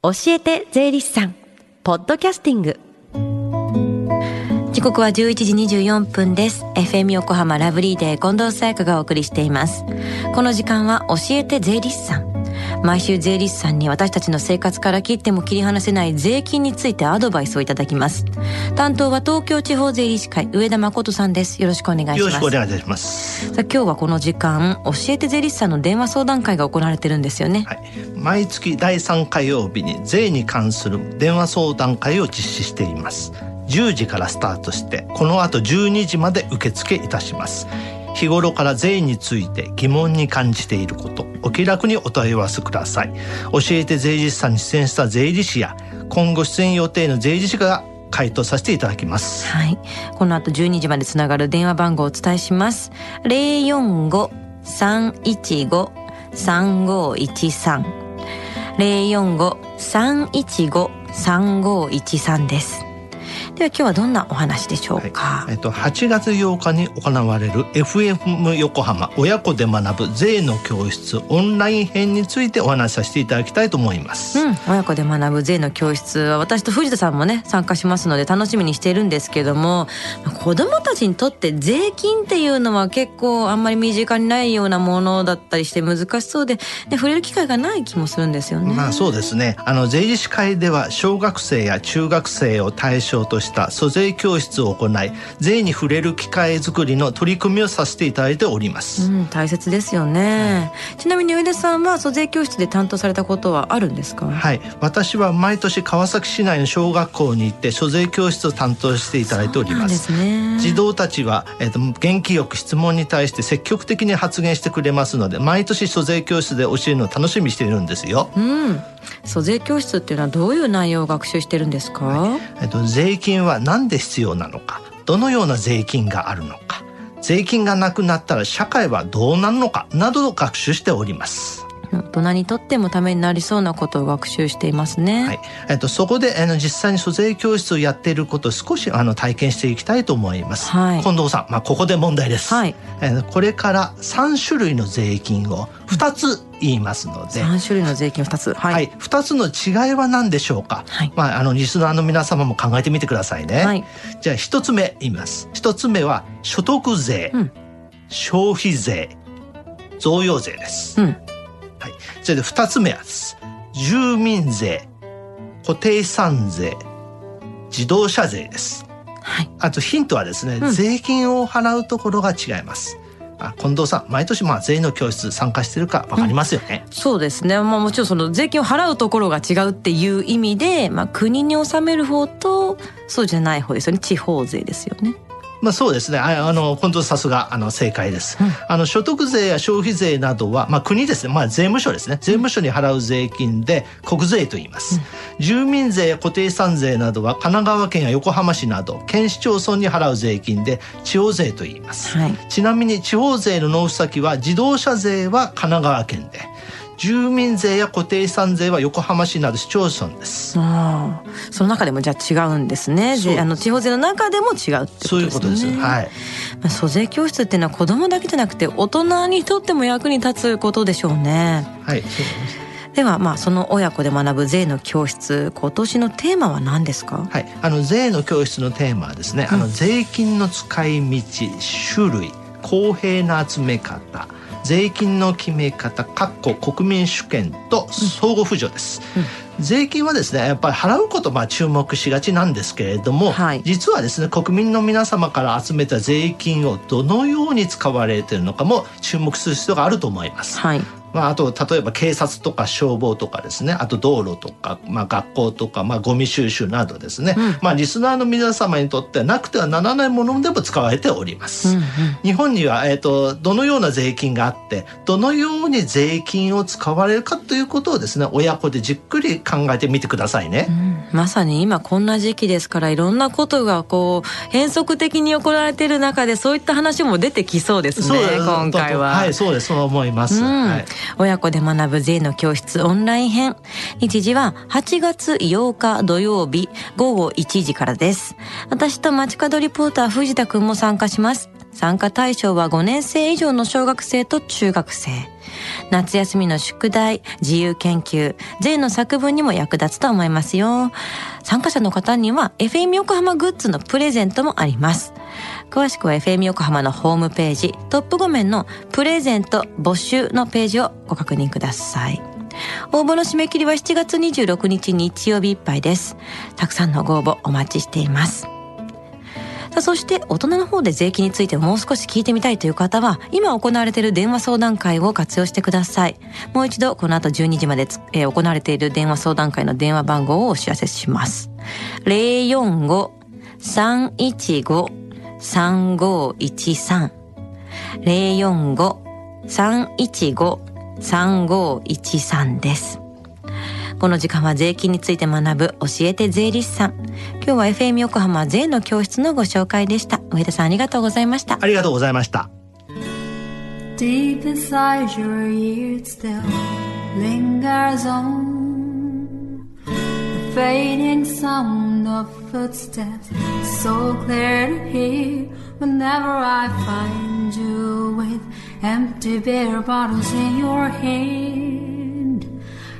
教えて税理士さん。ポッドキャスティング。時刻は11時24分です。FM 横浜ラブリーデー近藤沙耶香がお送りしています。この時間は教えて税理士さん。毎週税理士さんに私たちの生活から切っても切り離せない税金についてアドバイスをいただきます。担当は東京地方税理士会上田誠さんです。よろしくお願いします。よろしくお願いします。さあ今日はこの時間教えて税理士さんの電話相談会が行われてるんですよね。はい、毎月第3火曜日に税に関する電話相談会を実施しています。10時からスタートしてこの後12時まで受付いたします日頃から税について疑問に感じていることお気楽にお問い合わせください教えて税理士さんに出演した税理士や今後出演予定の税理士が回答させていただきますはい。この後12時までつながる電話番号をお伝えします。045-315-3513。045-315-3513です。では今日はどんなお話でしょうか？えっと、8月8日に行われる FM 横浜親子で学ぶ税の教室オンライン編についてお話しさせていただきたいと思います。うん、親子で学ぶ税の教室は私と藤田さんもね参加しますので楽しみにしているんですけどもまあ子どもたちにとって税金っていうのは結構あんまり身近にないようなものだったりして難しそうで、ね、触れる機会がない気もするんですよね。まあそうですね。あの税理士会では小学生や中学生を対象とした租税教室を行い、税に触れる機会づくりの取り組みをさせていただいております。うん、大切ですよね、ちなみに上田さんは租税教室で担当されたことはあるんですか、はい、私は毎年川崎市内の小学校に行って租税教室を担当していただいております。すね児童たちは、えっと元気よく質問に対して積極的に発言してくれますので毎年租税教室で教えるのを楽しみにしているんですよ。うん租税教室っていうのはどういう内容を学習してるんですか、えっと、税金は何で必要なのか？どのような税金があるのか？税金がなくなったら社会はどうなるのか？などを学習しております。大人にとってもためになりそうなことを学習していますね。はいえっと、そこであの実際に租税教室をやっていることを少しあの体験していきたいと思います。はい近藤さん、まあ、ここで問題です。はいえーこれから3種類の税金を2つ言いますので、三種類の税金二つ。はい。はい、2つの違いは何でしょうか、はいまあ、あのリスナーの皆様も考えてみてくださいね。はいじゃあ1つ目言います。1つ目は所得税、うん消費税贈与税です。うん。はい、それで2つ目はです住民税固定資産税自動車税です。はい。あとヒントはですね、うん税金を払うところが違います。近藤さん毎年まあ税の教室参加してるかわかりますよね。そうですね。まあもちろんその税金を払うところが違うっていう意味で、まあ国に納める方とそうじゃない方ですよね。地方税ですよね。まあそうですね。ああの近藤さすがあの正解です。うんあの所得税や消費税などはまあ国ですね。まあ税務署ですね。税務署に払う税金で国税と言います。住民税や固定資産税などは神奈川県や横浜市など県市町村に払う税金で地方税と言います。はい。ちなみに地方税の納付先は自動車税は神奈川県で、住民税や固定資産税は横浜市など市町村です。ああ、その中でもじゃあ違うんですね。あの地方税の中でも違うってことですね。そういうことです。はい。まあ、租税教室っていうのは子供だけじゃなくて大人にとっても役に立つことでしょうね。はい。そうですではまあその親子で学ぶ税の教室今年のテーマは何ですか？はい、あの税の教室のテーマはですね、あの税金の使い道、種類、公平な集め方、税金の決め方、かっこ国民主権と相互扶助です。税金はですね、やっぱり払うことまあ注目しがちなんですけれども、はい実はですね、国民の皆様から集めた税金をどのように使われているのかも注目する必要があると思います。はいまあ、あと例えば警察とか消防とかですね。あと道路とか、まあ、学校とか、まあ、ゴミ収集などですね、うん。まあ、リスナーの皆様にとってはなくてはならないものでも使われております。うんうん。日本には、えー、とどのような税金があってどのように税金を使われるかということをですね親子でじっくり考えてみてくださいね。うん。まさに今こんな時期ですからいろんなことがこう変則的に行われている中でそういった話も出てきそうですねそう今回は。はいそうです。そう思います。うん。はい親子で学ぶ税の教室オンライン編日時は8月8日土曜日午後1時からです私と街角リポーター藤田くんも参加します参加対象は5年生以上の小学生と中学生。夏休みの宿題、自由研究、税の作文にも役立つと思いますよ。参加者の方には FM 横浜グッズのプレゼントもあります。詳しくは FM 横浜のホームページ、トップ画面のプレゼント募集のページをご確認ください。応募の締め切りは7月26日日曜日いっぱいです。たくさんのご応募お待ちしています。さあそして大人の方で税金についてもう少し聞いてみたいという方は今行われている電話相談会を活用してください。もう一度この後12時まで、えー、行われている電話相談会の電話番号をお知らせします。045-315-3513 045-315-3513です。この時間は税金について学ぶ教えて税理士さん。今日は FM 横浜税の教室のご紹介でした。上田さんありがとうございました。ありがとうございました。Deep inside your ears still lingers on The fading sound of footsteps So clear to hear Whenever I find you with Empty beer bottles in your hand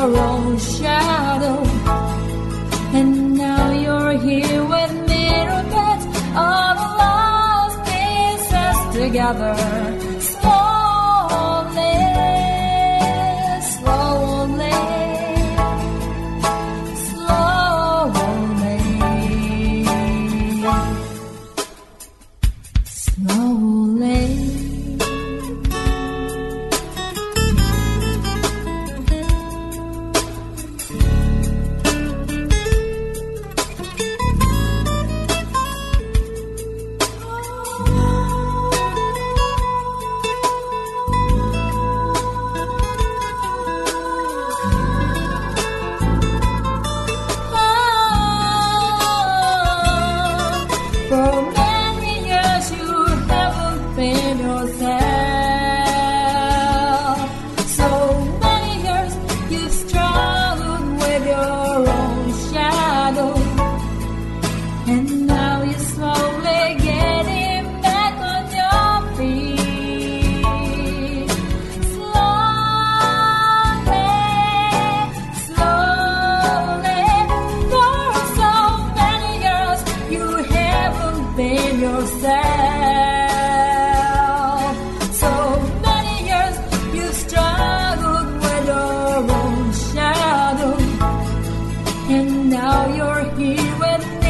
Your own shadow, and now you're here with me put all the lost pieces together. now you're here with me.